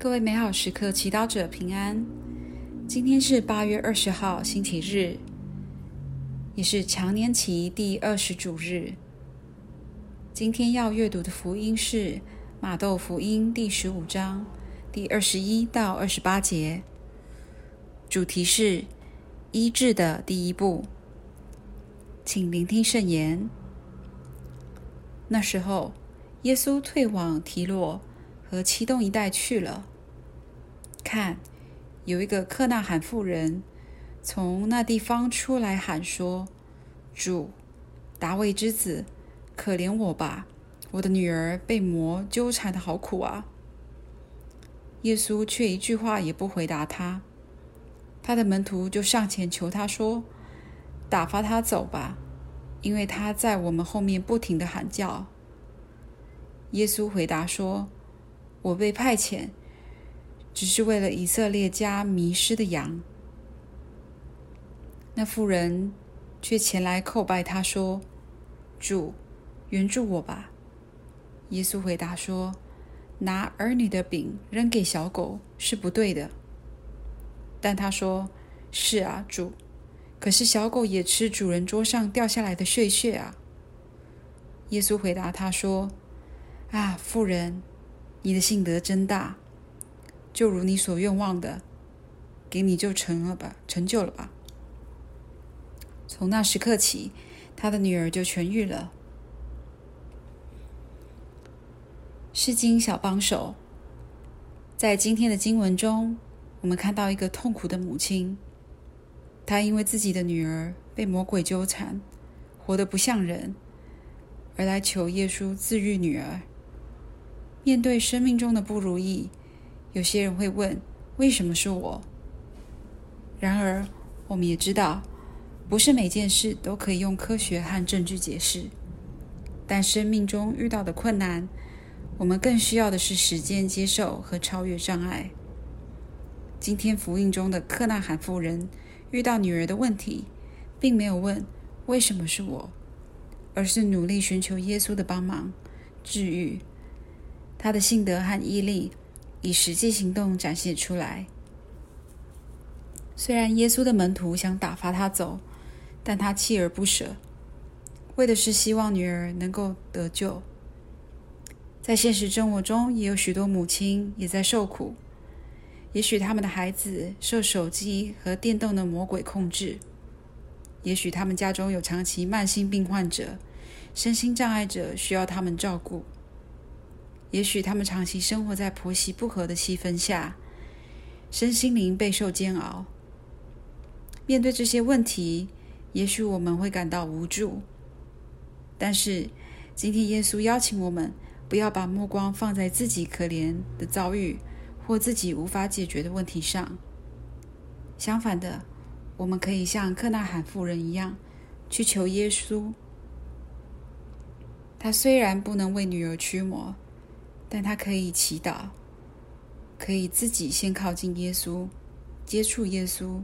各位美好时刻祈祷者平安。今天是八月二十号，星期日，也是长年期第二十主日。今天要阅读的福音是马窦福音第十五章第二十一到二十八节，主题是医治的第一步。请聆听圣言。那时候，耶稣退往提洛和漆冬一带去了。看，有一个克纳罕妇人从那地方出来喊说：“主，大卫之子，可怜我吧！我的女儿被魔纠缠得好苦啊！”耶稣却一句话也不回答他。他的门徒就上前求他说：“打发他走吧，因为他在我们后面不停的喊叫。”耶稣回答说：“我被派遣。”只是为了以色列家迷失的羊。那妇人却前来叩拜他说：“主，援助我吧。”耶稣回答说：“拿儿女的饼扔给小狗是不对的。”但他说：“是啊，主，可是小狗也吃主人桌上掉下来的碎屑啊。”耶稣回答他说：“啊，妇人，你的信德真大。”就如你所愿望的，给你就成了吧，成就了吧。从那时刻起，他的女儿就痊愈了。是经小帮手，在今天的经文中，我们看到一个痛苦的母亲，她因为自己的女儿被魔鬼纠缠，活得不像人，而来求耶稣治愈女儿。面对生命中的不如意，有些人会问：“为什么是我？”然而，我们也知道，不是每件事都可以用科学和证据解释。但生命中遇到的困难，我们更需要的是时间接受和超越障碍。今天福音中的克纳罕妇人遇到女儿的问题，并没有问“为什么是我”，而是努力寻求耶稣的帮忙治愈。他的信德和毅力。以实际行动展现出来。虽然耶稣的门徒想打发他走，但他锲而不舍，为的是希望女儿能够得救。在现实生活中，也有许多母亲也在受苦。也许他们的孩子受手机和电动的魔鬼控制；也许他们家中有长期慢性病患者、身心障碍者需要他们照顾。也许他们长期生活在婆媳不和的气氛下，身心灵备受煎熬。面对这些问题，也许我们会感到无助。但是，今天耶稣邀请我们，不要把目光放在自己可怜的遭遇或自己无法解决的问题上。相反的，我们可以像克纳罕妇人一样，去求耶稣。他虽然不能为女儿驱魔。但他可以祈祷，可以自己先靠近耶稣，接触耶稣。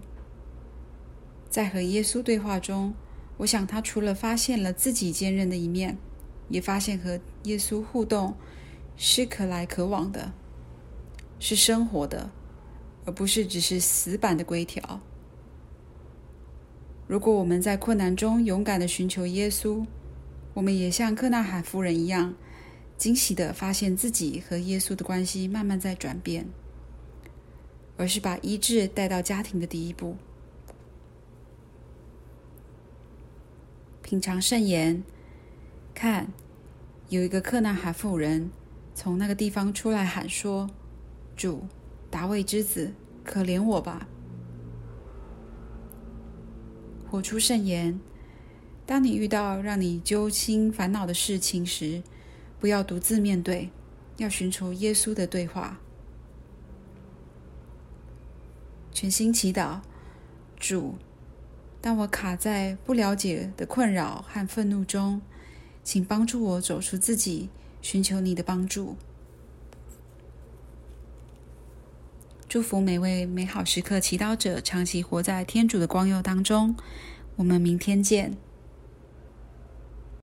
在和耶稣对话中，我想他除了发现了自己坚韧的一面，也发现和耶稣互动是可来可往的，是生活的，而不是只是死板的规条。如果我们在困难中勇敢的寻求耶稣，我们也像克纳海夫人一样。惊喜地发现自己和耶稣的关系慢慢在转变，而是把医治带到家庭的第一步。品尝圣言，看，有一个克纳罕妇人从那个地方出来喊说：“主，大卫之子，可怜我吧！”活出圣言，当你遇到让你揪心烦恼的事情时，不要独自面对，要寻求耶稣的对话。全心祈祷，主，当我卡在不了解的困扰和愤怒中，请帮助我走出自己，寻求你的帮助。祝福每位美好时刻祈祷者，长期活在天主的光佑当中。我们明天见。